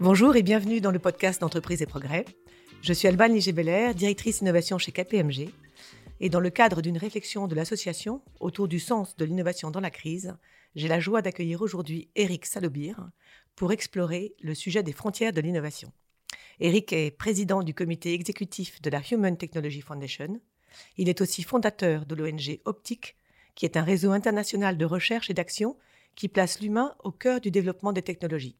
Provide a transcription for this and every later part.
Bonjour et bienvenue dans le podcast d'entreprise et progrès. Je suis Alban Ligé-Beller, directrice innovation chez KPMG. Et dans le cadre d'une réflexion de l'association autour du sens de l'innovation dans la crise, j'ai la joie d'accueillir aujourd'hui Eric Salobir pour explorer le sujet des frontières de l'innovation. Eric est président du comité exécutif de la Human Technology Foundation. Il est aussi fondateur de l'ONG Optique, qui est un réseau international de recherche et d'action qui place l'humain au cœur du développement des technologies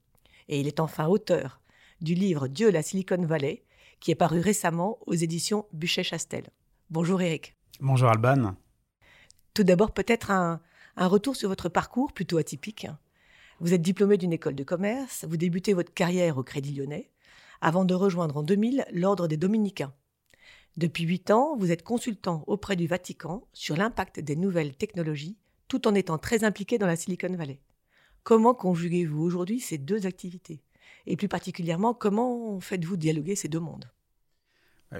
et il est enfin auteur du livre Dieu la Silicon Valley, qui est paru récemment aux éditions Buchet-Chastel. Bonjour Eric. Bonjour Alban. Tout d'abord, peut-être un, un retour sur votre parcours plutôt atypique. Vous êtes diplômé d'une école de commerce, vous débutez votre carrière au Crédit Lyonnais, avant de rejoindre en 2000 l'Ordre des Dominicains. Depuis huit ans, vous êtes consultant auprès du Vatican sur l'impact des nouvelles technologies, tout en étant très impliqué dans la Silicon Valley. Comment conjuguez-vous aujourd'hui ces deux activités? Et plus particulièrement, comment faites-vous dialoguer ces deux mondes?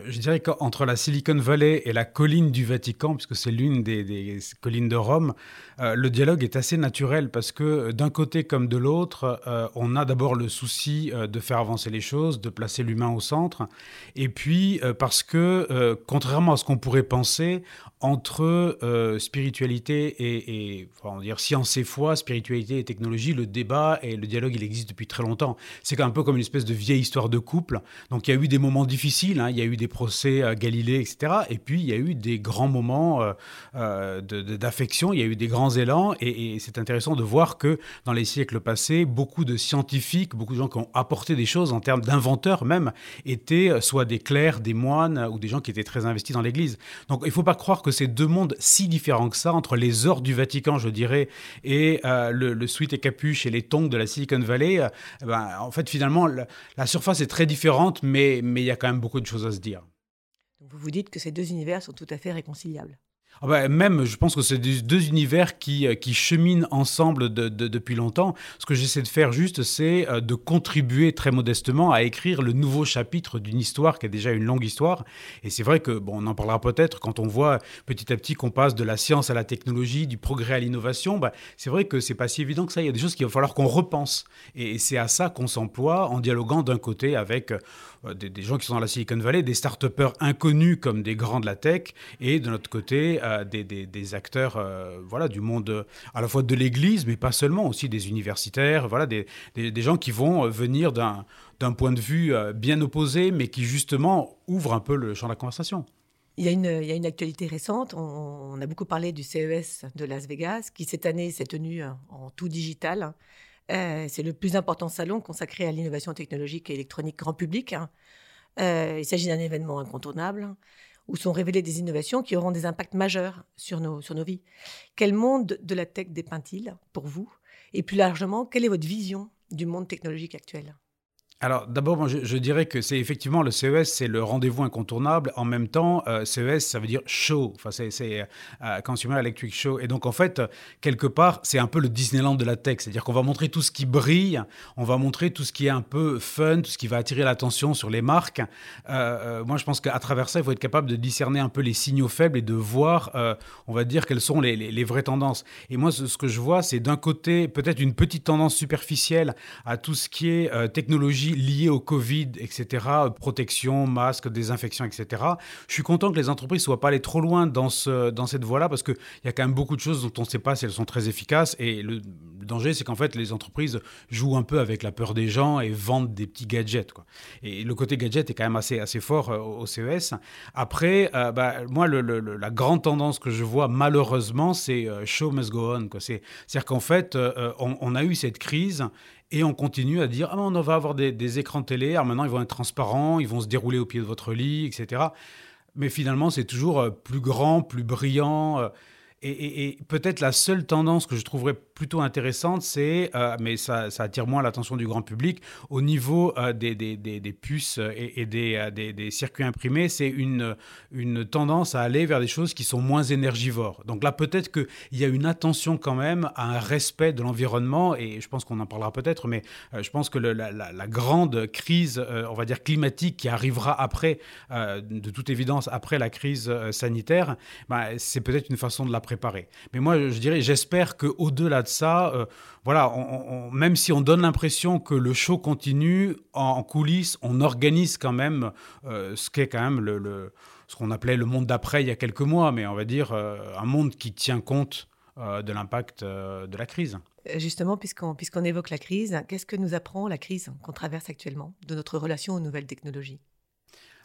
Je dirais qu'entre la Silicon Valley et la colline du Vatican, puisque c'est l'une des, collines de Rome, euh, le dialogue est assez naturel parce que euh, d'un côté comme de l'autre, on a d'abord le souci de faire avancer les choses, de placer l'humain au centre, et puis parce que, contrairement à ce qu'on pourrait penser, entre spiritualité et, science et foi, spiritualité et technologie, le débat et le dialogue, il existe depuis très longtemps. C'est un peu comme une espèce de vieille histoire de couple. Donc il y a eu des moments difficiles, hein. il y a eu des procès à Galilée, etc. Et puis, il y a eu des grands moments euh, euh, d'affection, il y a eu des grands élans. Et, c'est intéressant de voir que dans les siècles passés, beaucoup de scientifiques, beaucoup de gens qui ont apporté des choses en termes d'inventeurs même, étaient euh, soit des clercs, des moines ou des gens qui étaient très investis dans l'Église. Donc, il ne faut pas croire que ces deux mondes si différents que ça, entre les ors du Vatican, je dirais, et le, le et capuche et les tongs de la Silicon Valley, ben, en fait, finalement, la, surface est très différente, mais il y a quand même beaucoup de choses à se dire. Vous vous dites que ces deux univers sont tout à fait réconciliables. Ah bah, même, je pense que c'est deux univers qui, euh, cheminent ensemble depuis longtemps. Ce que j'essaie de faire juste, c'est euh, de contribuer très modestement à écrire le nouveau chapitre d'une histoire qui est déjà une longue histoire. Et c'est vrai que, bon, on en parlera peut-être quand on voit petit à petit qu'on passe de la science à la technologie, du progrès à l'innovation. Bah, c'est vrai que c'est pas si évident que ça. Il y a des choses qu'il va falloir qu'on repense. Et c'est à ça qu'on s'emploie en dialoguant d'un côté avec euh, des, gens qui sont dans la Silicon Valley, des start inconnus comme des grands de la tech, et de notre côté, des, acteurs euh, voilà, du monde à la fois de l'Église, mais pas seulement, aussi des universitaires, voilà, des, gens qui vont euh, venir d'un point de vue euh, bien opposé, mais qui justement ouvrent un peu le champ de la conversation. Il y, a une, il y a une actualité récente. On, a beaucoup parlé du CES de Las Vegas, qui cette année s'est tenu en tout digital. C'est le plus important salon consacré à l'innovation technologique et électronique grand public. il s'agit d'un événement incontournable où sont révélées des innovations qui auront des impacts majeurs sur nos, sur nos vies. Quel monde de la tech dépeint-il pour vous? Et plus largement, quelle est votre vision du monde technologique actuel? Alors d'abord, je, dirais que c'est effectivement le CES, c'est le rendez-vous incontournable. En même temps, euh, CES, ça veut dire show. Enfin, c'est euh, Consumer Electric Show. Et donc en fait, quelque part, c'est un peu le Disneyland de la tech. C'est-à-dire qu'on va montrer tout ce qui brille, on va montrer tout ce qui est un peu fun, tout ce qui va attirer l'attention sur les marques. Euh, moi, je pense qu'à travers ça, il faut être capable de discerner un peu les signaux faibles et de voir, on va dire, quelles sont les, vraies tendances. Et moi, ce que je vois, c'est d'un côté peut-être une petite tendance superficielle à tout ce qui est technologie liées au Covid, etc., protection, masque, désinfection, etc. Je suis content que les entreprises ne soient pas allées trop loin dans, ce, dans cette voie-là parce qu'il y a quand même beaucoup de choses dont on ne sait pas si elles sont très efficaces. Et le, danger, c'est qu'en fait, les entreprises jouent un peu avec la peur des gens et vendent des petits gadgets. Quoi. Et le côté gadget est quand même assez, assez fort euh, au CES. Après, euh, bah, moi, la grande tendance que je vois, malheureusement, c'est euh, show must go on. C'est-à-dire qu'en fait, on, on, a eu cette crise et on continue à dire, ah, on va avoir des, écrans télé, alors maintenant ils vont être transparents, ils vont se dérouler au pied de votre lit, etc. Mais finalement, c'est toujours euh, plus grand, plus brillant. Et, peut-être la seule tendance que je trouverais plutôt intéressante, c'est, euh, mais ça, attire moins l'attention du grand public, au niveau euh, des, des, des, puces et, euh, des, circuits imprimés, c'est une, une tendance à aller vers des choses qui sont moins énergivores. Donc là, peut-être qu'il y a une attention quand même à un respect de l'environnement, et je pense qu'on en parlera peut-être, mais je pense que la, grande crise, on va dire climatique, qui arrivera après, de toute évidence, après la crise sanitaire, bah, c'est peut-être une façon de la Mais moi, je dirais, j'espère qu'au-delà de ça, euh, voilà, même si on donne l'impression que le show continue, en, coulisses, on organise quand même euh, ce qu'est quand même le, ce qu'on appelait le monde d'après il y a quelques mois, mais on va dire un monde qui tient compte de l'impact de la crise. Justement, puisqu'on puisqu'on évoque la crise, qu'est-ce que nous apprend la crise qu'on traverse actuellement de notre relation aux nouvelles technologies?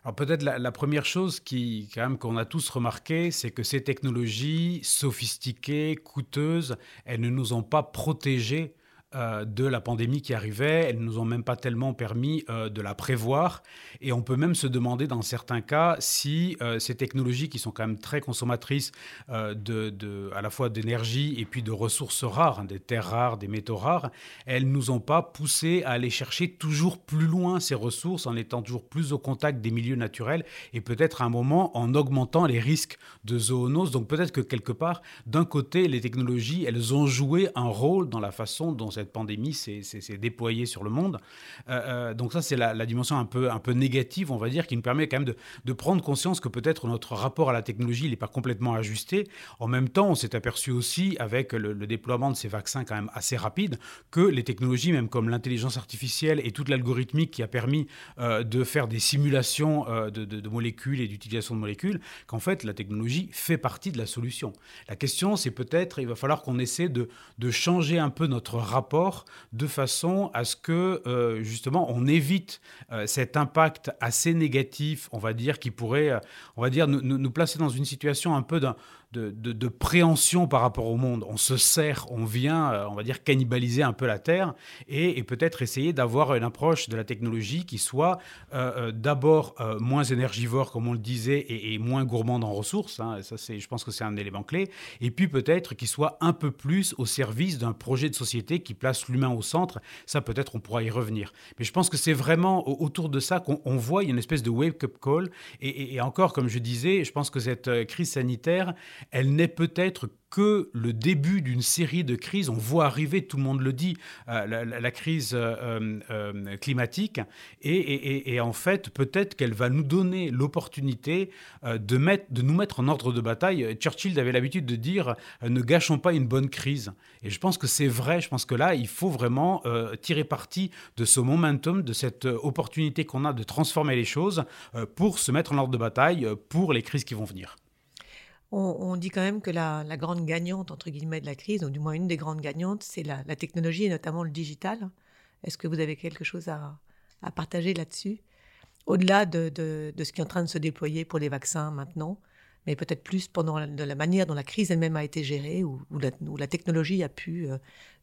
Alors peut-être la, première chose qui, quand même, qu'on a tous remarqué, c'est que ces technologies sophistiquées, coûteuses, elles ne nous ont pas protégés euh, de la pandémie qui arrivait. Elles ne nous ont même pas tellement permis euh, de la prévoir. Et on peut même se demander dans certains cas si euh, ces technologies qui sont quand même très consommatrices de, à la fois d'énergie et puis de ressources rares, hein, des terres rares, des métaux rares, elles nous ont pas poussé à aller chercher toujours plus loin ces ressources en étant toujours plus au contact des milieux naturels et peut-être à un moment en augmentant les risques de zoonose. Donc peut-être que quelque part, d'un côté, les technologies, elles ont joué un rôle dans la façon dont cette pandémie s'est déployée sur le monde. Euh, euh, donc ça, c'est la, dimension un peu, négative, on va dire, qui nous permet quand même de, prendre conscience que peut-être notre rapport à la technologie n'est pas complètement ajusté. En même temps, on s'est aperçu aussi, avec le, déploiement de ces vaccins quand même assez rapide, que les technologies, même comme l'intelligence artificielle et toute l'algorithmique qui a permis euh, de faire des simulations de, molécules et d'utilisation de molécules, qu'en fait, la technologie fait partie de la solution. La question, c'est peut-être, il va falloir qu'on essaie de changer un peu notre rapport de façon à ce que euh, justement on évite euh, cet impact assez négatif, on va dire, qui pourrait, euh, on va dire, nous, nous placer dans une situation un peu d'un de, préhension par rapport au monde. On se sert, on vient, euh, on va dire, cannibaliser un peu la Terre et, peut-être essayer d'avoir une approche de la technologie qui soit euh, euh, d'abord moins énergivore, comme on le disait, et, moins gourmande en ressources. Hein. ça, c'est, je pense que c'est un élément clé. Et puis peut-être qui soit un peu plus au service d'un projet de société qui place l'humain au centre. Ça, peut-être, on pourra y revenir. Mais je pense que c'est vraiment autour de ça qu'on voit une espèce de wake-up call. et, encore, comme je disais, je pense que cette crise sanitaire, elle n'est peut-être que le début d'une série de crises. On voit arriver, tout le monde le dit, euh, la, crise euh, euh, climatique. Et, en fait, peut-être qu'elle va nous donner l'opportunité de, mettre, de nous mettre en ordre de bataille. Churchill avait l'habitude de dire ne gâchons pas une bonne crise. Et je pense que c'est vrai. Je pense que là, il faut vraiment tirer parti de ce momentum, de cette opportunité qu'on a de transformer les choses pour se mettre en ordre de bataille pour les crises qui vont venir. On, dit quand même que la, grande gagnante, entre guillemets, de la crise, ou du moins une des grandes gagnantes, c'est la, technologie et notamment le digital. Est-ce que vous avez quelque chose à, partager là-dessus? Au-delà de, ce qui est en train de se déployer pour les vaccins maintenant, mais peut-être plus pendant la, de la manière dont la crise elle-même a été gérée, où, la, technologie a pu euh,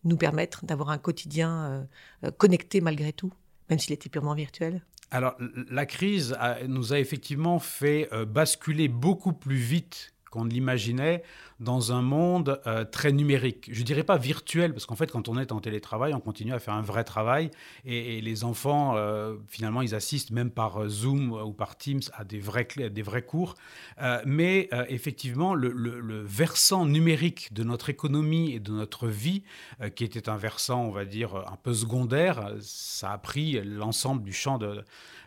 nous permettre d'avoir un quotidien euh, euh, connecté malgré tout, même s'il était purement virtuel? Alors, la crise nous a effectivement fait basculer beaucoup plus vite qu'on l'imaginait dans un monde euh, très numérique. Je dirais pas virtuel, parce qu'en fait, quand on est en télétravail, on continue à faire un vrai travail. Et, les enfants, euh, finalement, ils assistent même par euh, Zoom ou par Teams à des vrais, cours. mais effectivement, le, versant numérique de notre économie et de notre vie, qui était un versant, on va dire, un peu secondaire, ça a pris l'ensemble du champ de,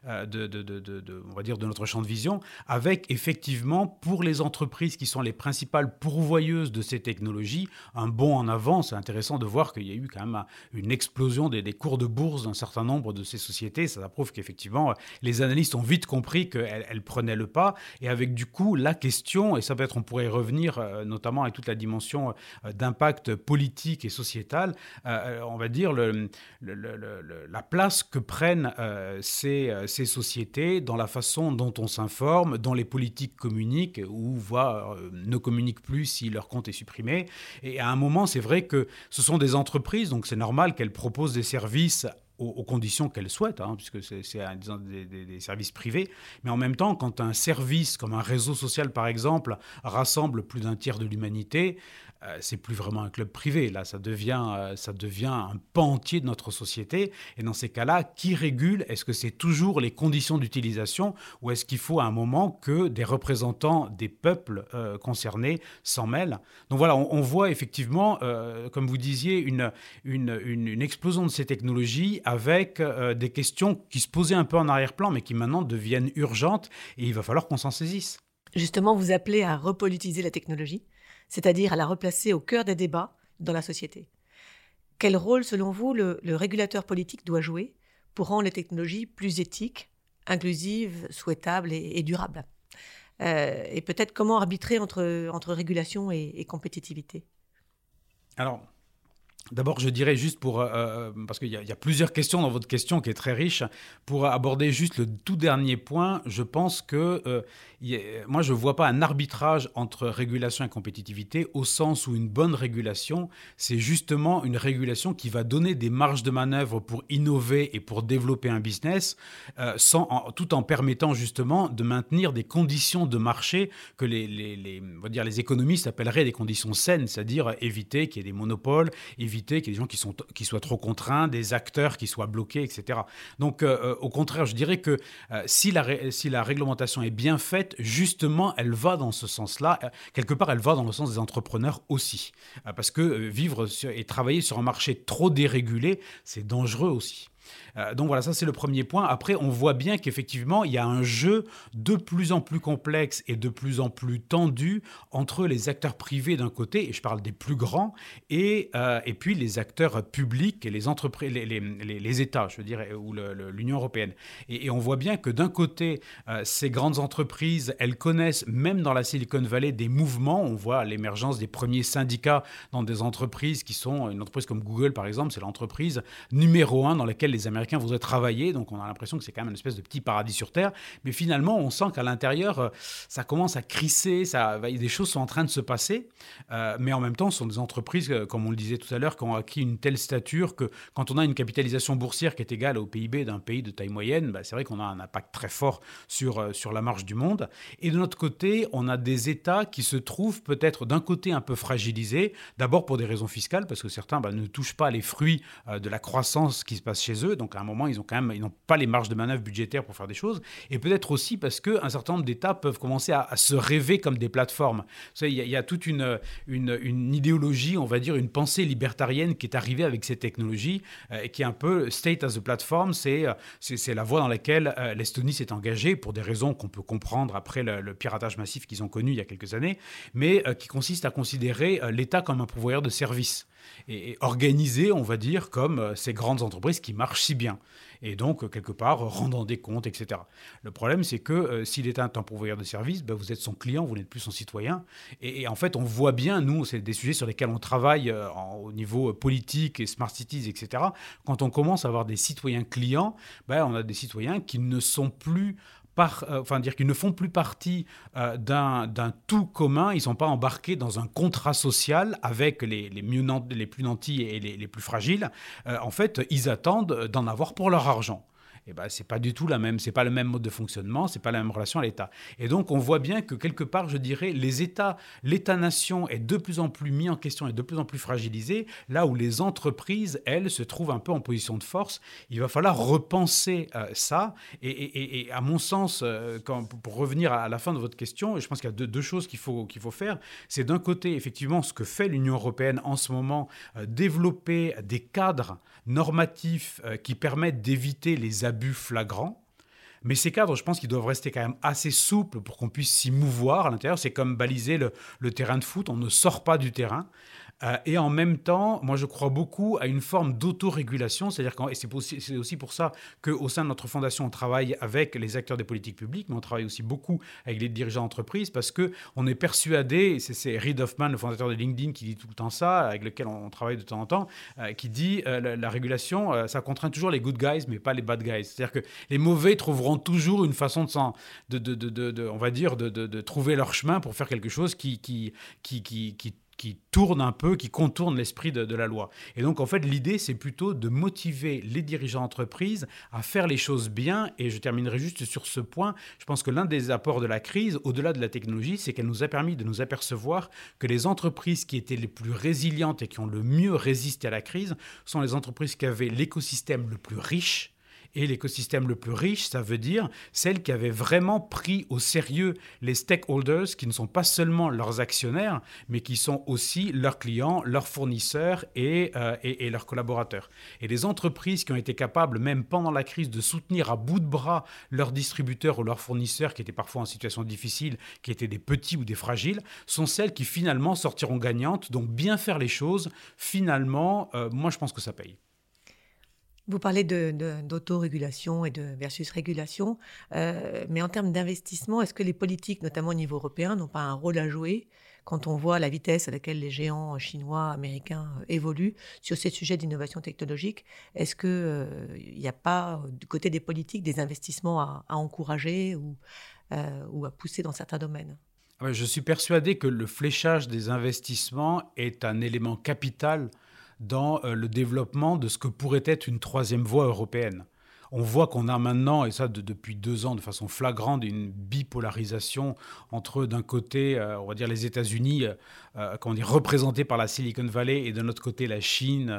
de, on va dire, de notre champ de vision, avec effectivement, pour les entreprises qui sont les principales pour voyeuse de ces technologies, un bond en avant. C'est intéressant de voir qu'il y a eu quand même une explosion des, cours de bourse d'un certain nombre de ces sociétés. Ça prouve qu'effectivement, les analystes ont vite compris qu'elles prenaient le pas. Et avec du coup la question, et ça peut-être on pourrait y revenir, euh, notamment avec toute la dimension euh, d'impact politique et sociétal, euh, on va dire la place que prennent ces, sociétés dans la façon dont on s'informe, dont les politiques communiquent ou voient, ne communiquent plus si leur compte est supprimé. Et à un moment, c'est vrai que ce sont des entreprises, donc c'est normal qu'elles proposent des services aux, conditions qu'elles souhaitent, hein, puisque c'est des, services privés. Mais en même temps, quand un service comme un réseau social, par exemple, rassemble plus d'un tiers de l'humanité, euh, c'est plus vraiment un club privé. Là, ça devient, euh, ça devient un pan entier de notre société. Et dans ces cas-là, qui régule? Est-ce que c'est toujours les conditions d'utilisation ou est-ce qu'il faut à un moment que des représentants des peuples euh, concernés s'en mêlent? Donc voilà, on, voit effectivement, comme vous disiez, une, une, explosion de ces technologies avec des questions qui se posaient un peu en arrière-plan, mais qui maintenant deviennent urgentes et il va falloir qu'on s'en saisisse. Justement, vous appelez à repolitiser la technologie. c'est-à-dire à la replacer au cœur des débats dans la société. Quel rôle, selon vous, le, régulateur politique doit jouer pour rendre les technologies plus éthiques, inclusives, souhaitables et, durables? Euh, Et peut-être comment arbitrer entre, entre régulation et, et compétitivité? Alors, D'abord, je dirais juste pour, euh, euh, parce qu'il y, a plusieurs questions dans votre question qui est très riche, pour aborder juste le tout dernier point, je pense que euh, moi, je ne vois pas un arbitrage entre régulation et compétitivité au sens où une bonne régulation, c'est justement une régulation qui va donner des marges de manœuvre pour innover et pour développer un business, sans, tout en permettant justement de maintenir des conditions de marché que les, les, les, on va dire les économistes appelleraient des conditions saines, c'est-à-dire éviter qu'il y ait des monopoles, éviter qu'il y ait des gens qui, sont, qui soient trop contraints, des acteurs qui soient bloqués, etc. Donc, euh, euh, au contraire, je dirais que euh, si, la si la réglementation est bien faite, justement, elle va dans ce sens-là. quelque part, elle va dans le sens des entrepreneurs aussi. parce que vivre et travailler sur un marché trop dérégulé, c'est dangereux aussi. Euh, donc voilà, ça c'est le premier point. Après, on voit bien qu'effectivement, il y a un jeu de plus en plus complexe et de plus en plus tendu entre les acteurs privés d'un côté, et je parle des plus grands, et, euh, et puis les acteurs publics et les entreprises, les, les, les, États, je dire, ou l'Union européenne. Et, on voit bien que d'un côté, euh, ces grandes entreprises, elles connaissent, même dans la Silicon Valley, des mouvements. On voit l'émergence des premiers syndicats dans des entreprises qui sont, une entreprise comme Google par exemple, c'est l'entreprise numéro un dans laquelle les Américains voudraient travailler. Donc on a l'impression que c'est quand même une espèce de petit paradis sur Terre. Mais finalement, on sent qu'à l'intérieur, euh, ça commence à crisser, ça, des choses sont en train de se passer. Euh, mais en même temps, ce sont des entreprises, euh, comme on le disait tout à l'heure, qui ont acquis une telle stature que quand on a une capitalisation boursière qui est égale au PIB d'un pays de taille moyenne, bah, c'est vrai qu'on a un impact très fort sur, sur la marge du monde. Et de notre côté, on a des États qui se trouvent peut-être d'un côté un peu fragilisés, d'abord pour des raisons fiscales, parce que certains bah, ne touchent pas les fruits de la croissance qui se passe chez eux. Donc à un moment, ils ont quand même, ils n'ont pas les marges de manœuvre budgétaires pour faire des choses. Et peut-être aussi parce qu'un certain nombre d'États peuvent commencer à, se rêver comme des plateformes. Il y, a toute une, une, idéologie, on va dire, une pensée libertarienne qui est arrivée avec ces technologies, euh, et qui est un peu state as a platform. C'est c'est la voie dans laquelle euh, l'Estonie s'est engagée pour des raisons qu'on peut comprendre après le, piratage massif qu'ils ont connu il y a quelques années, mais euh, qui consiste à considérer l'État comme un pourvoyeur de services et, organisé, on va dire, comme euh, ces grandes entreprises qui marchent si bien. Et donc, euh, quelque part, rendant des comptes, etc. Le problème, c'est que euh, s'il est un pourvoyeur de service, ben, vous êtes son client, vous n'êtes plus son citoyen. Et, en fait, on voit bien, nous, c'est des sujets sur lesquels on travaille au niveau politique et smart cities, etc. Quand on commence à avoir des citoyens clients, ben, on a des citoyens qui ne sont plus euh, enfin dire qu'ils ne font plus partie euh, d'un tout commun, ils ne sont pas embarqués dans un contrat social avec les, plus nantis et les, les plus fragiles. Euh, en fait, ils attendent d'en avoir pour leur argent eh ben, c'est pas du tout la même, c'est pas le même mode de fonctionnement, c'est pas la même relation à l'État. Et donc, on voit bien que quelque part, je dirais, les États, l'État-nation est de plus en plus mis en question et de plus en plus fragilisé, là où les entreprises, elles, se trouvent un peu en position de force. Il va falloir repenser euh, ça. Et, à mon sens, euh, pour revenir à la fin de votre question, je pense qu'il y a deux, choses qu'il faut, qu'il faut faire. C'est d'un côté, effectivement, ce que fait l'Union européenne en ce moment, euh, développer des cadres normatifs qui permettent d'éviter les abus abus flagrants. Mais ces cadres, je pense qu'ils doivent rester quand même assez souples pour qu'on puisse s'y mouvoir à l'intérieur. C'est comme baliser le, le, terrain de foot, on ne sort pas du terrain. Euh, et en même temps, moi, je crois beaucoup à une forme d'autorégulation. C'est-à-dire et c'est aussi, pour ça qu'au sein de notre fondation, on travaille avec les acteurs des politiques publiques, mais on travaille aussi beaucoup avec les dirigeants d'entreprise parce qu'on est persuadé, c'est Reid Hoffman, le fondateur de LinkedIn, qui dit tout le temps ça, avec lequel on, travaille de temps en temps, euh, qui dit euh, la, régulation, ça contraint toujours les good guys, mais pas les bad guys. C'est-à-dire que les mauvais trouveront toujours une façon de, on va dire, de, trouver leur chemin pour faire quelque chose qui qui tourne un peu, qui contourne l'esprit de, la loi. Et donc, en fait, l'idée, c'est plutôt de motiver les dirigeants d'entreprise à faire les choses bien. Et je terminerai juste sur ce point. Je pense que l'un des apports de la crise, au-delà de la technologie, c'est qu'elle nous a permis de nous apercevoir que les entreprises qui étaient les plus résilientes et qui ont le mieux résisté à la crise sont les entreprises qui avaient l'écosystème le plus riche Et l'écosystème le plus riche, ça veut dire celle qui avait vraiment pris au sérieux les stakeholders, qui ne sont pas seulement leurs actionnaires, mais qui sont aussi leurs clients, leurs fournisseurs et, euh, et, leurs collaborateurs. Et les entreprises qui ont été capables, même pendant la crise, de soutenir à bout de bras leurs distributeurs ou leurs fournisseurs, qui étaient parfois en situation difficile, qui étaient des petits ou des fragiles, sont celles qui finalement sortiront gagnantes. Donc bien faire les choses, finalement, euh, moi je pense que ça paye. Vous parlez d'autorégulation et de versus régulation, euh, mais en termes d'investissement, est-ce que les politiques, notamment au niveau européen, n'ont pas un rôle à jouer quand on voit la vitesse à laquelle les géants chinois, américains euh, évoluent sur ces sujets d'innovation technologique? Est-ce qu'il n'y a pas, du côté des politiques, des investissements à, encourager ou, ou à pousser dans certains domaines? Ah je suis persuadé que le fléchage des investissements est un élément capital dans euh, le développement de ce que pourrait être une troisième voie européenne. On voit qu'on a maintenant, et ça depuis deux ans de façon flagrante, une bipolarisation entre d'un côté, euh, on va dire les États-Unis, euh, comment dire, représentés par la Silicon Valley, et de l'autre côté la Chine.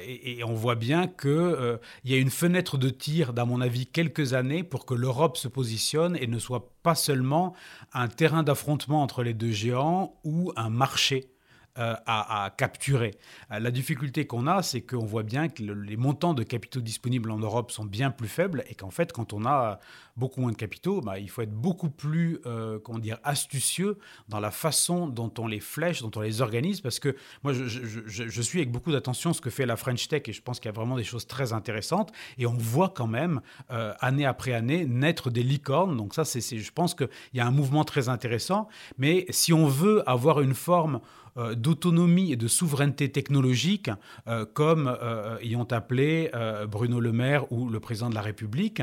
Et, et, on voit bien qu'il y a une fenêtre de tir, d'à mon avis, quelques années pour que l'Europe se positionne et ne soit pas seulement un terrain d'affrontement entre les deux géants ou un marché euh, à, capturer. Euh, la difficulté qu'on a, c'est qu'on voit bien que les montants de capitaux disponibles en Europe sont bien plus faibles et qu'en fait, quand on a beaucoup moins de capitaux, bah, il faut être beaucoup plus euh, comment dire, astucieux dans la façon dont on les flèche, dont on les organise, parce que moi, je, suis avec beaucoup d'attention ce que fait la French Tech et je pense qu'il y a vraiment des choses très intéressantes et on voit quand même, année après année, naître des licornes. Donc ça, c'est, je pense qu'il y a un mouvement très intéressant, mais si on veut avoir une forme euh, d'autonomie et de souveraineté technologique, euh, comme euh, ayant appelé Bruno Le Maire ou le président de la République.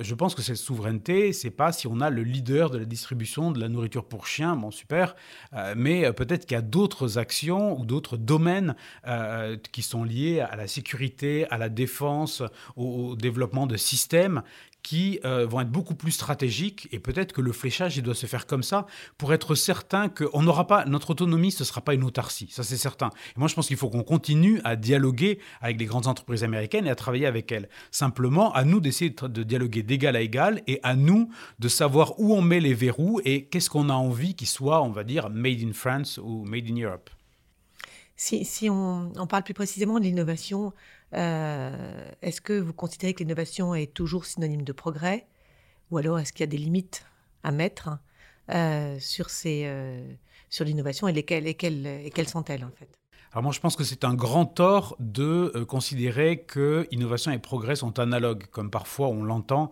je pense que cette souveraineté, c'est pas si on a le leader de la distribution de la nourriture pour chiens, bon super, mais peut-être qu'il y a d'autres actions ou d'autres domaines qui sont liés à la sécurité, à la défense, au développement de systèmes qui euh, vont être beaucoup plus stratégiques et peut-être que le fléchage il doit se faire comme ça pour être certain qu'on n'aura pas notre autonomie ce sera pas une autarcie. Ça c'est certain. Et moi je pense qu'il faut qu'on continue à dialoguer avec les grandes entreprises américaines et à travailler avec elles. Simplement à nous d'essayer de dialoguer d'égal à égal et à nous de savoir où on met les verrous et qu'est-ce qu'on a envie qu'il soit on va dire made in France ou made in Europe. Si, si on, parle plus précisément de l'innovation euh, est-ce que vous considérez que l'innovation est toujours synonyme de progrès? Ou alors est-ce qu'il y a des limites à mettre euh, sur, ces, euh, sur l'innovation et, lesquelles, et quelles, sont-elles en fait? Alors moi, je pense que c'est un grand tort de considérer que innovation et progrès sont analogues, comme parfois on l'entend,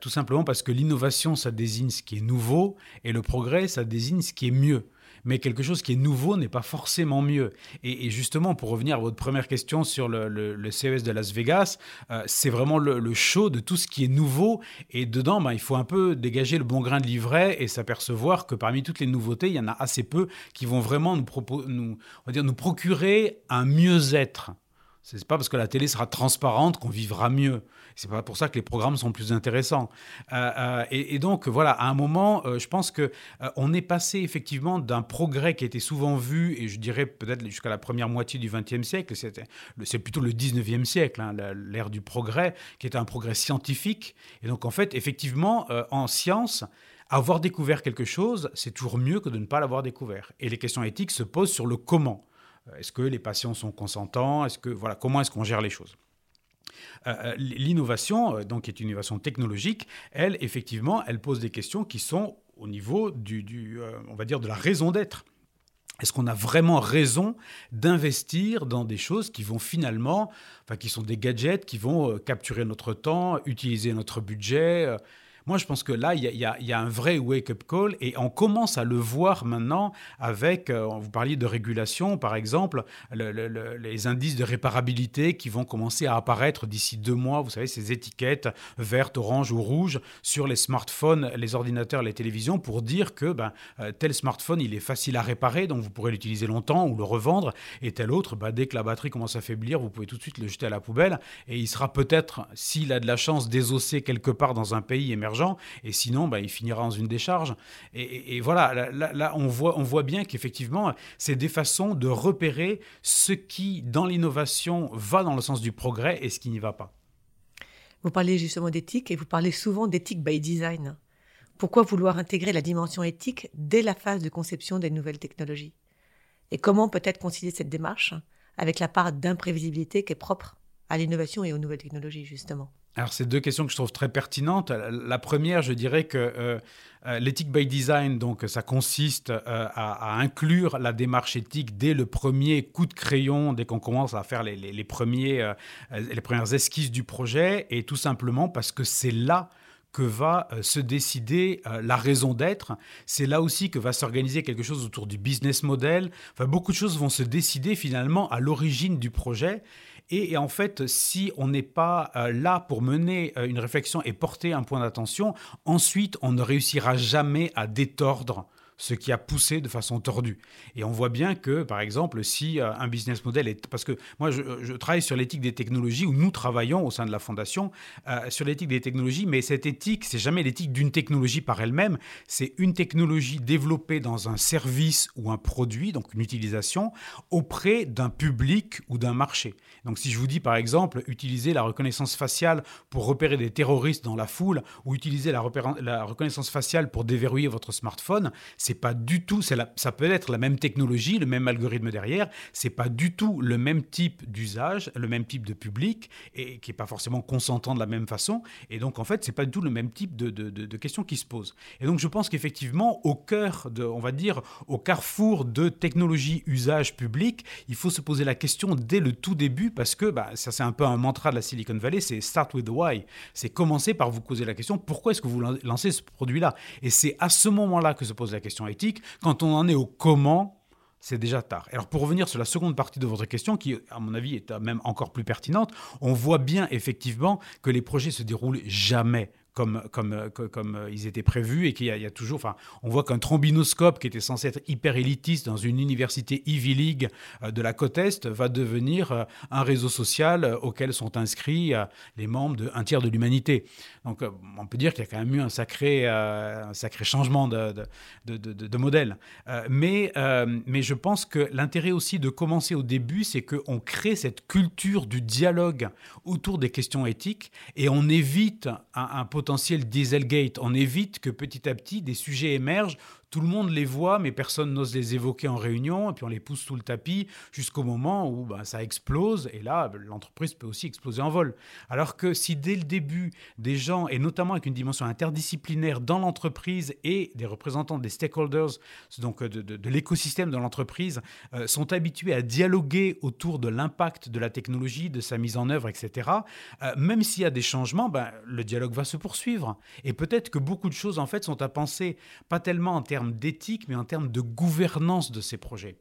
tout simplement parce que l'innovation, ça désigne ce qui est nouveau, et le progrès, ça désigne ce qui est mieux mais quelque chose qui est nouveau n'est pas forcément mieux. Et, justement, pour revenir à votre première question sur le, CES de Las Vegas, euh, c'est vraiment le, show de tout ce qui est nouveau. Et dedans, ben, il faut un peu dégager le bon grain de livret et s'apercevoir que parmi toutes les nouveautés, il y en a assez peu qui vont vraiment nous procurer un mieux-être. C'est pas parce que la télé sera transparente qu'on vivra mieux. C'est pas pour ça que les programmes sont plus intéressants. Euh, euh, et, donc voilà, à un moment, euh, je pense que on est passé effectivement d'un progrès qui était souvent vu, et je dirais peut-être jusqu'à la première moitié du XXe siècle, c'est plutôt le XIXe siècle, hein, l'ère du progrès, qui était un progrès scientifique. Et donc en fait, effectivement, en science, avoir découvert quelque chose, c'est toujours mieux que de ne pas l'avoir découvert. Et les questions éthiques se posent sur le comment. Euh, est-ce que les patients sont consentants? Est-ce que voilà comment est-ce qu'on gère les choses? Euh, euh, L'innovation, donc qui est une innovation technologique, elle effectivement, elle pose des questions qui sont au niveau du, on va dire, de la raison d'être. Est-ce qu'on a vraiment raison d'investir dans des choses qui vont finalement, enfin, qui sont des gadgets qui vont capturer notre temps, utiliser notre budget moi, je pense que là, il y, a, un vrai wake-up call et on commence à le voir maintenant avec, euh, vous parliez de régulation, par exemple, les indices de réparabilité qui vont commencer à apparaître d'ici deux mois. Vous savez, ces étiquettes vertes, oranges ou rouges sur les smartphones, les ordinateurs, les télévisions pour dire que ben, euh, tel smartphone, il est facile à réparer, donc vous pourrez l'utiliser longtemps ou le revendre. Et tel autre, ben, dès que la batterie commence à faiblir, vous pouvez tout de suite le jeter à la poubelle et il sera peut-être, s'il a de la chance, désossé quelque part dans un pays émergent et sinon, bah, il finira dans une décharge. Et, voilà, là, on, voit, on voit bien qu'effectivement, c'est des façons de repérer ce qui, dans l'innovation, va dans le sens du progrès et ce qui n'y va pas. Vous parlez justement d'éthique et vous parlez souvent d'éthique by design. Pourquoi vouloir intégrer la dimension éthique dès la phase de conception des nouvelles technologies? Et comment peut-être concilier cette démarche avec la part d'imprévisibilité qui est propre à l'innovation et aux nouvelles technologies, justement? Alors, c'est deux questions que je trouve très pertinentes. La première, je dirais que euh, euh, l'éthique by design, donc, ça consiste euh, à, inclure la démarche éthique dès le premier coup de crayon, dès qu'on commence à faire les, les, premiers, les premières esquisses du projet, et tout simplement parce que c'est là que va se décider la raison d'être. C'est là aussi que va s'organiser quelque chose autour du business model. Enfin, beaucoup de choses vont se décider finalement à l'origine du projet. Et, en fait, si on n'est pas euh, là pour mener euh, une réflexion et porter un point d'attention, ensuite, on ne réussira jamais à détordre ce qui a poussé de façon tordue. Et on voit bien que, par exemple, si euh, un business model est... Parce que moi, je, travaille sur l'éthique des technologies, où nous travaillons au sein de la Fondation euh, sur l'éthique des technologies, mais cette éthique, c'est jamais l'éthique d'une technologie par elle-même, c'est une technologie développée dans un service ou un produit, donc une utilisation, auprès d'un public ou d'un marché. Donc si je vous dis, par exemple, utiliser la reconnaissance faciale pour repérer des terroristes dans la foule, ou utiliser la, la reconnaissance faciale pour déverrouiller votre smartphone, c'est pas du tout, ça peut être la même technologie, le même algorithme derrière, c'est pas du tout le même type d'usage, le même type de public, et qui est pas forcément consentant de la même façon. Et donc, en fait, c'est pas du tout le même type de, de, questions qui se posent. Et donc, je pense qu'effectivement, au cœur de, on va dire, au carrefour de technologie usage public, il faut se poser la question dès le tout début, parce que bah, ça, c'est un peu un mantra de la Silicon Valley, c'est start with the why. C'est commencer par vous poser la question, pourquoi est-ce que vous lancez ce produit-là? Et c'est à ce moment-là que se pose la question Quand on en est au comment, c'est déjà tard. Alors pour revenir sur la seconde partie de votre question, qui à mon avis est même encore plus pertinente, on voit bien effectivement que les projets se déroulent jamais comme, comme, euh, ils étaient prévus et qu'il y, a toujours. Enfin, on voit qu'un trombinoscope qui était censé être hyper élitiste dans une université Ivy League euh, de la côte Est va devenir euh, un réseau social auquel sont inscrits les membres d'un tiers de l'humanité. Donc, on peut dire qu'il y a quand même eu un sacré, changement de, modèle. mais, mais je pense que l'intérêt aussi de commencer au début, c'est qu'on crée cette culture du dialogue autour des questions éthiques et on évite un, un potentiel Dieselgate. On évite que petit à petit des sujets émergent tout le monde les voit, mais personne n'ose les évoquer en réunion, et puis on les pousse sous le tapis jusqu'au moment où bah, ça explose, et là, l'entreprise peut aussi exploser en vol. Alors que si dès le début, des gens, et notamment avec une dimension interdisciplinaire dans l'entreprise et des représentants des stakeholders, donc de, l'écosystème de l'entreprise, euh, sont habitués à dialoguer autour de l'impact de la technologie, de sa mise en œuvre, etc., euh, même s'il y a des changements, ben, le dialogue va se poursuivre. Et peut-être que beaucoup de choses, en fait, sont à penser, pas tellement en termes d'éthique, mais en termes de gouvernance de ces projets.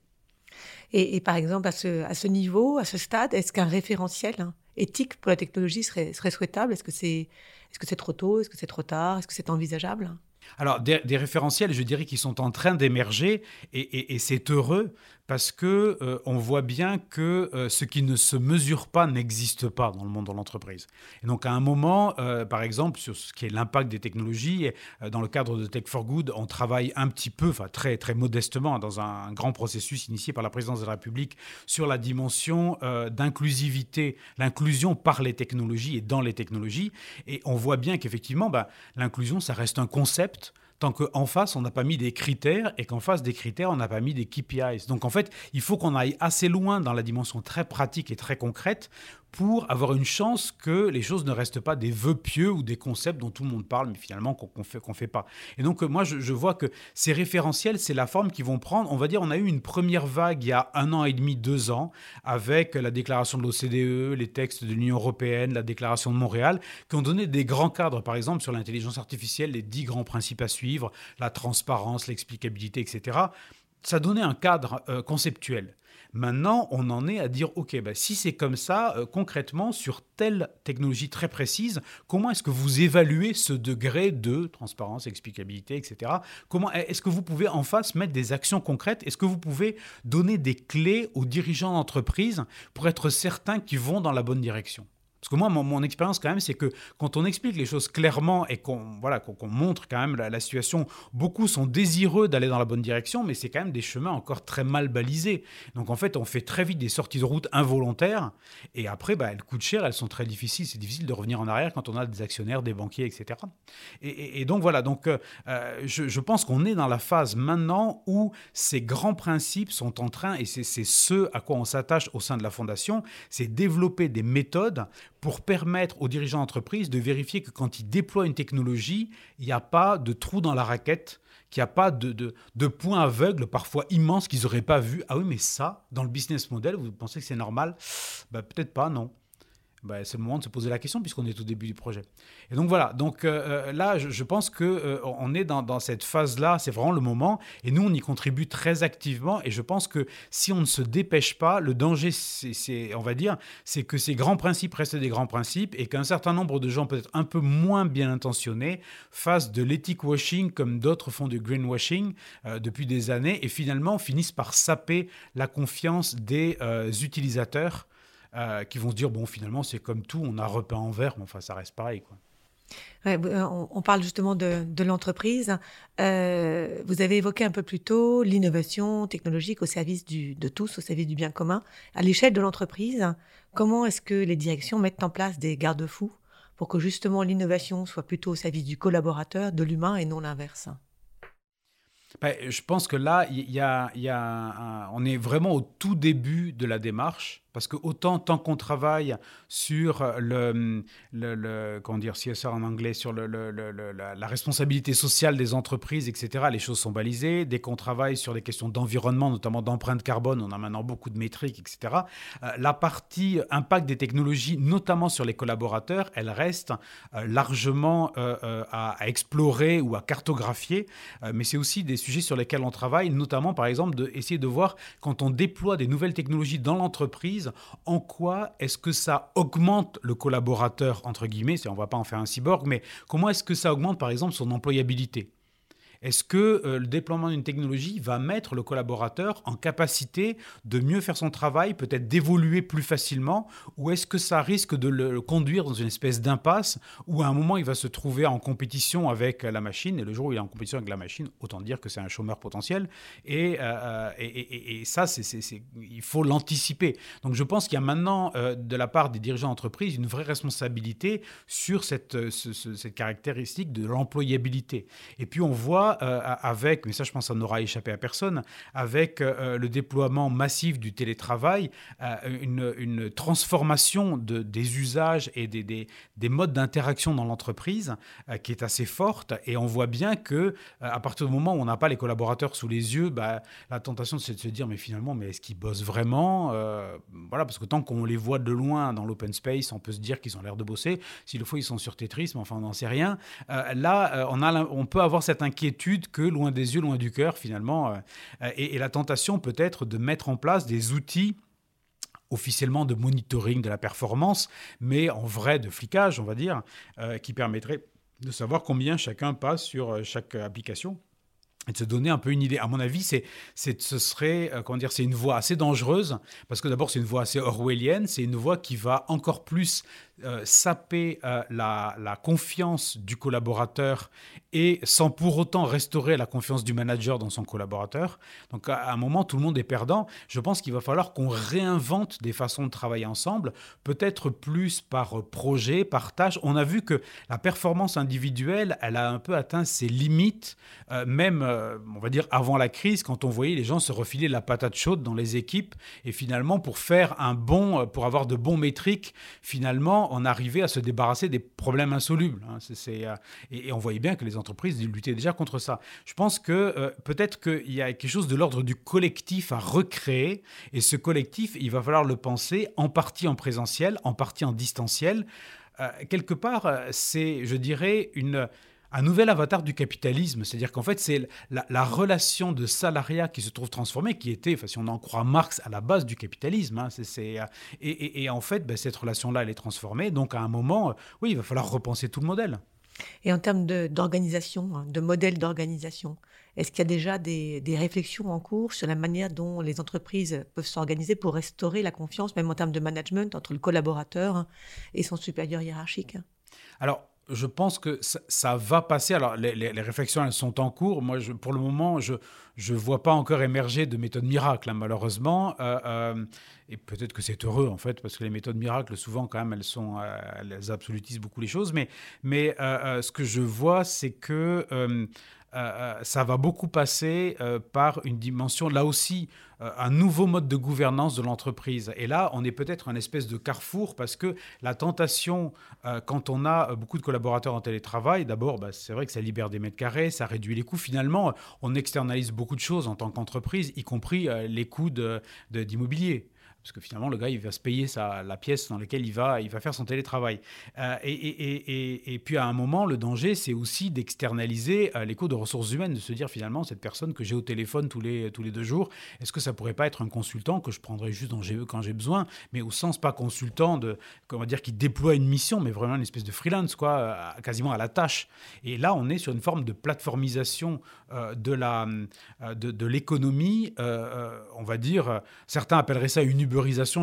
Et, par exemple, à ce, à ce, niveau, à ce stade, est-ce qu'un référentiel hein, éthique pour la technologie serait, serait souhaitable? Est-ce que c'est est -ce c'est trop tôt? Est-ce que c'est trop tard? Est-ce que c'est envisageable? Alors, des, référentiels, je dirais, qui sont en train d'émerger, et, c'est heureux parce que euh, on voit bien que euh, ce qui ne se mesure pas n'existe pas dans le monde de l'entreprise. Et donc, à un moment, euh, par exemple, sur ce qui est l'impact des technologies, dans le cadre de Tech for Good, on travaille un petit peu, enfin très très modestement, dans un, grand processus initié par la présidence de la République sur la dimension d'inclusivité, l'inclusion par les technologies et dans les technologies. Et on voit bien qu'effectivement, bah, l'inclusion, ça reste un concept tant qu'en face, on n'a pas mis des critères et qu'en face des critères, on n'a pas mis des KPIs. Donc en fait, il faut qu'on aille assez loin dans la dimension très pratique et très concrète pour avoir une chance que les choses ne restent pas des vœux pieux ou des concepts dont tout le monde parle, mais finalement qu'on ne fait, fait pas. Et donc, euh, moi, je, vois que ces référentiels, c'est la forme qu'ils vont prendre. On va dire, on a eu une première vague il y a un an et demi, deux ans, avec la déclaration de l'OCDE, les textes de l'Union européenne, la déclaration de Montréal, qui ont donné des grands cadres, par exemple, sur l'intelligence artificielle, les dix grands principes à suivre, la transparence, l'explicabilité, etc. Ça donnait un cadre euh, conceptuel. Maintenant, on en est à dire, OK, bah, si c'est comme ça, euh, concrètement, sur telle technologie très précise, comment est-ce que vous évaluez ce degré de transparence, explicabilité, etc. Comment Est-ce que vous pouvez en face mettre des actions concrètes? Est-ce que vous pouvez donner des clés aux dirigeants d'entreprise pour être certains qu'ils vont dans la bonne direction? Parce que moi, mon, expérience quand même, c'est que quand on explique les choses clairement et qu'on voilà, qu'on montre quand même la, situation, beaucoup sont désireux d'aller dans la bonne direction, mais c'est quand même des chemins encore très mal balisés. Donc en fait, on fait très vite des sorties de route involontaires, et après, bah, elles coûtent cher, elles sont très difficiles. C'est difficile de revenir en arrière quand on a des actionnaires, des banquiers, etc. Et, donc voilà, donc euh, je, je pense qu'on est dans la phase maintenant où ces grands principes sont en train, et c'est ce à quoi on s'attache au sein de la fondation, c'est développer des méthodes pour permettre aux dirigeants d'entreprise de vérifier que quand ils déploient une technologie, il n'y a pas de trou dans la raquette, qu'il n'y a pas de, de, de points aveugles, parfois immenses, qu'ils n'auraient pas vu. Ah oui, mais ça, dans le business model, vous pensez que c'est normal? Ben, Peut-être pas, non. Bah, c'est le moment de se poser la question puisqu'on est au début du projet. Et donc voilà, donc euh, euh, là, je, pense que euh, on est dans, cette phase-là, c'est vraiment le moment, et nous, on y contribue très activement, et je pense que si on ne se dépêche pas, le danger, on va dire, c'est que ces grands principes restent des grands principes, et qu'un certain nombre de gens, peut-être un peu moins bien intentionnés, fassent de l'éthique washing comme d'autres font du greenwashing depuis des années, et finalement finissent par saper la confiance des utilisateurs euh, qui vont se dire bon finalement c'est comme tout, on a repeint en vert, mais enfin ça reste pareil quoi. Euh, on, parle justement de, l'entreprise. Euh, vous avez évoqué un peu plus tôt l'innovation technologique au service de tous, au service du bien commun. À l'échelle de l'entreprise, comment est-ce que les directions mettent en place des garde-fous pour que justement l'innovation soit plutôt au service du collaborateur, de l'humain et non l'inverse? Ben, Je pense que là, y a, y a on est vraiment au tout début de la démarche. Parce que autant tant qu'on travaille sur le, comment dire CSR en anglais, sur la, responsabilité sociale des entreprises, etc., les choses sont balisées. Dès qu'on travaille sur des questions d'environnement, notamment d'empreinte carbone, on a maintenant beaucoup de métriques, etc. Euh, la partie impact des technologies, notamment sur les collaborateurs, elle reste euh, largement euh, à, à, explorer ou à cartographier. mais c'est aussi des sujets sur lesquels on travaille, notamment par exemple d'essayer de voir quand on déploie des nouvelles technologies dans l'entreprise en quoi est-ce que ça augmente le collaborateur, entre guillemets, on ne va pas en faire un cyborg, mais comment est-ce que ça augmente par exemple son employabilité? Est-ce que euh, le déploiement d'une technologie va mettre le collaborateur en capacité de mieux faire son travail, peut-être d'évoluer plus facilement, ou est-ce que ça risque de le conduire dans une espèce d'impasse où à un moment il va se trouver en compétition avec la machine, et le jour où il est en compétition avec la machine, autant dire que c'est un chômeur potentiel, et, euh, et, ça, il faut l'anticiper. Donc je pense qu'il y a maintenant euh, de la part des dirigeants d'entreprise une vraie responsabilité sur cette caractéristique de l'employabilité. Et puis on voit euh, avec, mais ça je pense ça n'aura échappé à personne, avec euh, le déploiement massif du télétravail, euh, une, transformation de, des usages et des, des, modes d'interaction dans l'entreprise qui est assez forte. Et on voit bien que à partir du moment où on n'a pas les collaborateurs sous les yeux, bah, la tentation c'est de se dire mais finalement, mais est-ce qu'ils bossent vraiment Voilà, parce que tant qu'on les voit de loin dans l'open space, on peut se dire qu'ils ont l'air de bosser. S'il le faut, ils sont sur Tetris, mais enfin on n'en sait rien. là, on, a, on peut avoir cette inquiétude que loin des yeux, loin du cœur finalement. Euh, et, la tentation peut être de mettre en place des outils officiellement de monitoring de la performance, mais en vrai de flicage, on va dire, euh, qui permettrait de savoir combien chacun passe sur euh, chaque application et de se donner un peu une idée. À mon avis, c'est, ce serait, comment dire, c'est une voie assez dangereuse, parce que d'abord, c'est une voie assez orwellienne, c'est une voie qui va encore plus euh, saper euh, la, confiance du collaborateur et sans pour autant restaurer la confiance du manager dans son collaborateur. Donc à un moment, tout le monde est perdant. Je pense qu'il va falloir qu'on réinvente des façons de travailler ensemble, peut-être plus par projet, par tâche. On a vu que la performance individuelle, elle a un peu atteint ses limites, euh, on va dire, avant la crise, quand on voyait les gens se refiler la patate chaude dans les équipes. Et finalement, pour faire un bon, pour avoir de bons métriques, finalement, on arrivait à se débarrasser des problèmes insolubles. Hein. Euh, et, on voyait bien que les entreprises luttaient déjà contre ça. Je pense que euh, peut-être qu'il y a quelque chose de l'ordre du collectif à recréer. Et ce collectif, il va falloir le penser en partie en présentiel, en partie en distanciel. Euh, quelque part, c'est, je dirais, une un nouvel avatar du capitalisme. C'est-à-dire qu'en fait, c'est la, relation de salariat qui se trouve transformée, qui était, enfin, si on en croit Marx, à la base du capitalisme. Hein, c'est, et, en fait, ben, cette relation-là, elle est transformée. Donc, à un moment, oui, il va falloir repenser tout le modèle. Et en termes d'organisation, de, hein, de modèle d'organisation, est-ce qu'il y a déjà des, des, réflexions en cours sur la manière dont les entreprises peuvent s'organiser pour restaurer la confiance, même en termes de management, entre le collaborateur et son supérieur hiérarchique? Alors, je pense que ça, va passer. Alors, les, réflexions, elles sont en cours. Moi, pour le moment, je ne vois pas encore émerger de méthodes miracles, hein, malheureusement. Euh, euh, et peut-être que c'est heureux, en fait, parce que les méthodes miracles, souvent, quand même, elles, sont, euh, elles absolutisent beaucoup les choses. Mais, mais ce que je vois, c'est que ça va beaucoup passer par une dimension, là aussi, euh, un nouveau mode de gouvernance de l'entreprise. Et là, on est peut-être un espèce de carrefour parce que la tentation, euh, quand on a euh, beaucoup de collaborateurs en télétravail, d'abord, bah, c'est vrai que ça libère des mètres carrés, ça réduit les coûts. Finalement, on externalise beaucoup de choses en tant qu'entreprise, y compris les coûts d'immobilier. Parce que finalement, le gars, il va se payer sa, la pièce dans laquelle il va, il va faire son télétravail. Euh, et, puis, à un moment, le danger, c'est aussi d'externaliser euh, les coûts de ressources humaines, de se dire finalement, cette personne que j'ai au téléphone tous les, tous les deux jours, est-ce que ça pourrait pas être un consultant que je prendrais juste quand j'ai besoin, mais au sens pas consultant, de, comment dire, qui déploie une mission, mais vraiment une espèce de freelance, quoi, euh, quasiment à la tâche. Et là, on est sur une forme de plateformisation de la de, l'économie, on va dire, certains appelleraient ça une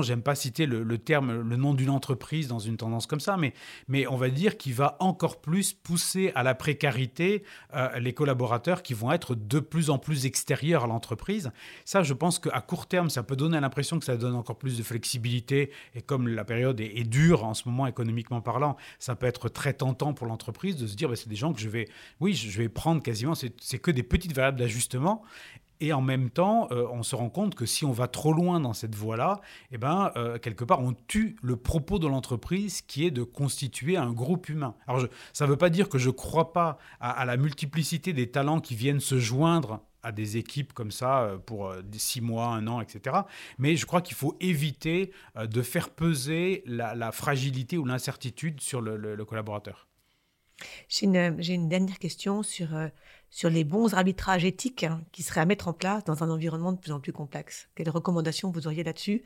j'aime pas citer le, terme, le nom d'une entreprise dans une tendance comme ça, mais, mais on va dire qu'il va encore plus pousser à la précarité euh, les collaborateurs qui vont être de plus en plus extérieurs à l'entreprise. Ça, je pense qu'à court terme, ça peut donner l'impression que ça donne encore plus de flexibilité. Et comme la période est, dure en ce moment économiquement parlant, ça peut être très tentant pour l'entreprise de se dire, bah, c'est des gens que je vais, oui, je vais prendre quasiment, c'est que des petites variables d'ajustement. Et en même temps, euh, on se rend compte que si on va trop loin dans cette voie-là, eh ben, euh, quelque part, on tue le propos de l'entreprise qui est de constituer un groupe humain. Alors, ça ne veut pas dire que je ne crois pas à, la multiplicité des talents qui viennent se joindre à des équipes comme ça euh, pour six mois, un an, etc. Mais je crois qu'il faut éviter de faire peser la, fragilité ou l'incertitude sur le, collaborateur. J'ai une, dernière question sur sur les bons arbitrages éthiques hein, qui seraient à mettre en place dans un environnement de plus en plus complexe. Quelles recommandations vous auriez là-dessus?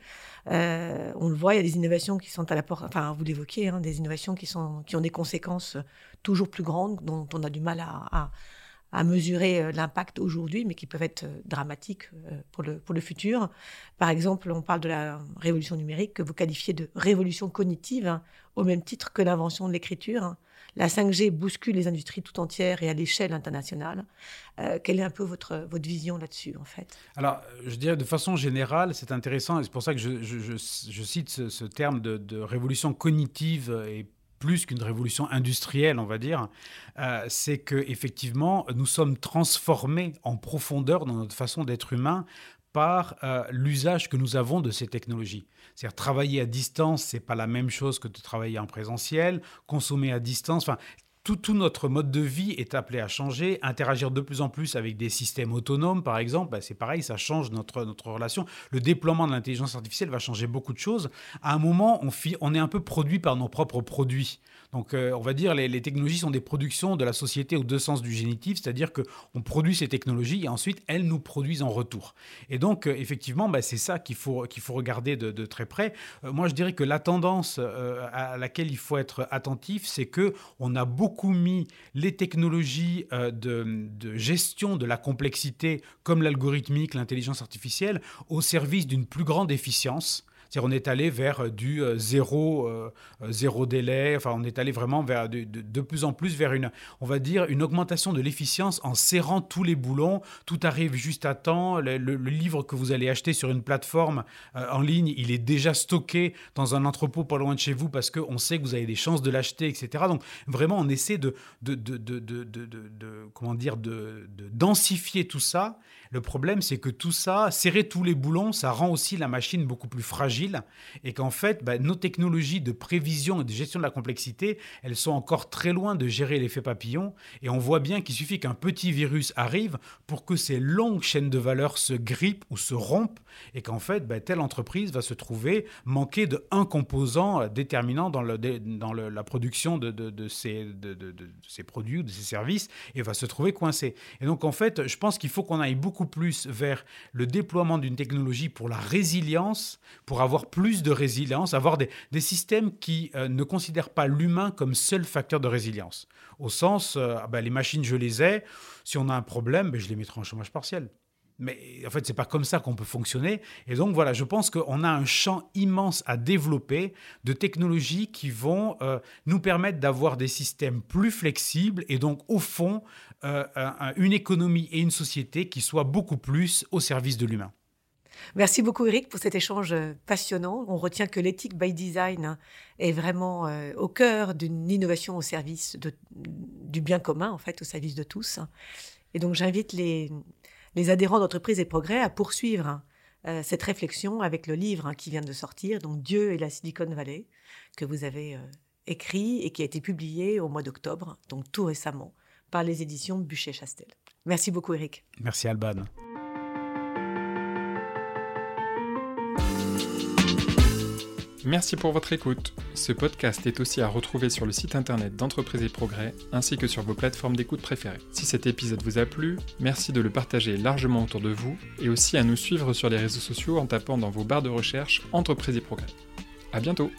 Euh, On le voit, il y a des innovations qui sont à la porte, enfin vous l'évoquez, hein, des innovations qui, sont, qui ont des conséquences toujours plus grandes, dont on a du mal à, à, mesurer euh, l'impact aujourd'hui, mais qui peuvent être euh, dramatiques pour le, pour le futur. Par exemple, on parle de la révolution numérique que vous qualifiez de révolution cognitive, hein, au même titre que l'invention de l'écriture. La 5G bouscule les industries tout entières et à l'échelle internationale. Euh, quelle est un peu votre, votre vision là-dessus, en fait? Alors, je dirais de façon générale, c'est intéressant, et c'est pour ça que je, cite ce, terme de, révolution cognitive et plus qu'une révolution industrielle, on va dire, euh, c'est que effectivement, nous sommes transformés en profondeur dans notre façon d'être humain euh, l'usage que nous avons de ces technologies. C'est-à-dire travailler à distance, c'est pas la même chose que de travailler en présentiel, consommer à distance. Enfin, tout, notre mode de vie est appelé à changer, interagir de plus en plus avec des systèmes autonomes, par exemple, bah, c'est pareil, ça change notre, notre relation. Le déploiement de l'intelligence artificielle va changer beaucoup de choses. À un moment, on, on est un peu produit par nos propres produits. Donc, euh, on va dire, les, les technologies sont des productions de la société au deux sens du génitif, c'est-à-dire qu'on produit ces technologies et ensuite elles nous produisent en retour. Et donc, euh, effectivement, bah, c'est ça qu'il faut, qu'il faut regarder de, très près. Euh, moi, je dirais que la tendance à laquelle il faut être attentif, c'est que on a beaucoup mis les technologies de, de gestion de la complexité, comme l'algorithmique, l'intelligence artificielle, au service d'une plus grande efficience on est allé vers euh, du euh, zéro, euh, zéro délai, enfin on est allé vraiment vers de, plus en plus vers une, on va dire, une augmentation de l'efficience en serrant tous les boulons. Tout arrive juste à temps. Le, livre que vous allez acheter sur une plateforme en ligne, il est déjà stocké dans un entrepôt pas loin de chez vous parce qu'on sait que vous avez des chances de l'acheter, etc. Donc vraiment, on essaie de comment dire, de, densifier tout ça. Le problème, c'est que tout ça, serrer tous les boulons, ça rend aussi la machine beaucoup plus fragile et qu'en fait, bah, nos technologies de prévision et de gestion de la complexité, elles sont encore très loin de gérer l'effet papillon. Et on voit bien qu'il suffit qu'un petit virus arrive pour que ces longues chaînes de valeur se grippent ou se rompent et qu'en fait, bah, telle entreprise va se trouver manquer de un composant déterminant dans, la production de, de, ces produits ou de ces services et va se trouver coincée. Et donc, en fait, je pense qu'il faut qu'on aille beaucoup plus vers le déploiement d'une technologie pour la résilience, pour avoir avoir plus de résilience, avoir des, systèmes qui euh, ne considèrent pas l'humain comme seul facteur de résilience. Au sens, euh, ah ben, les machines, je les ai, si on a un problème, ben, je les mettrai en chômage partiel. Mais en fait, c'est pas comme ça qu'on peut fonctionner. Et donc voilà, je pense qu'on a un champ immense à développer de technologies qui vont euh, nous permettre d'avoir des systèmes plus flexibles et donc au fond une économie et une société qui soient beaucoup plus au service de l'humain. Merci beaucoup Eric pour cet échange euh, passionnant. On retient que l'éthique by design est vraiment au cœur d'une innovation au service du bien commun, en fait, au service de tous. Et donc j'invite les, adhérents d'entreprise et progrès à poursuivre euh, cette réflexion avec le livre hein, qui vient de sortir, donc Dieu et la Silicon Valley, que vous avez euh, écrit et qui a été publié au mois d'octobre, donc tout récemment, par les éditions Bûcher-Chastel. Merci beaucoup Eric. Merci Alban. Merci pour votre écoute. Ce podcast est aussi à retrouver sur le site internet d'Entreprise et Progrès ainsi que sur vos plateformes d'écoute préférées. Si cet épisode vous a plu, merci de le partager largement autour de vous et aussi à nous suivre sur les réseaux sociaux en tapant dans vos barres de recherche Entreprise et Progrès. À bientôt!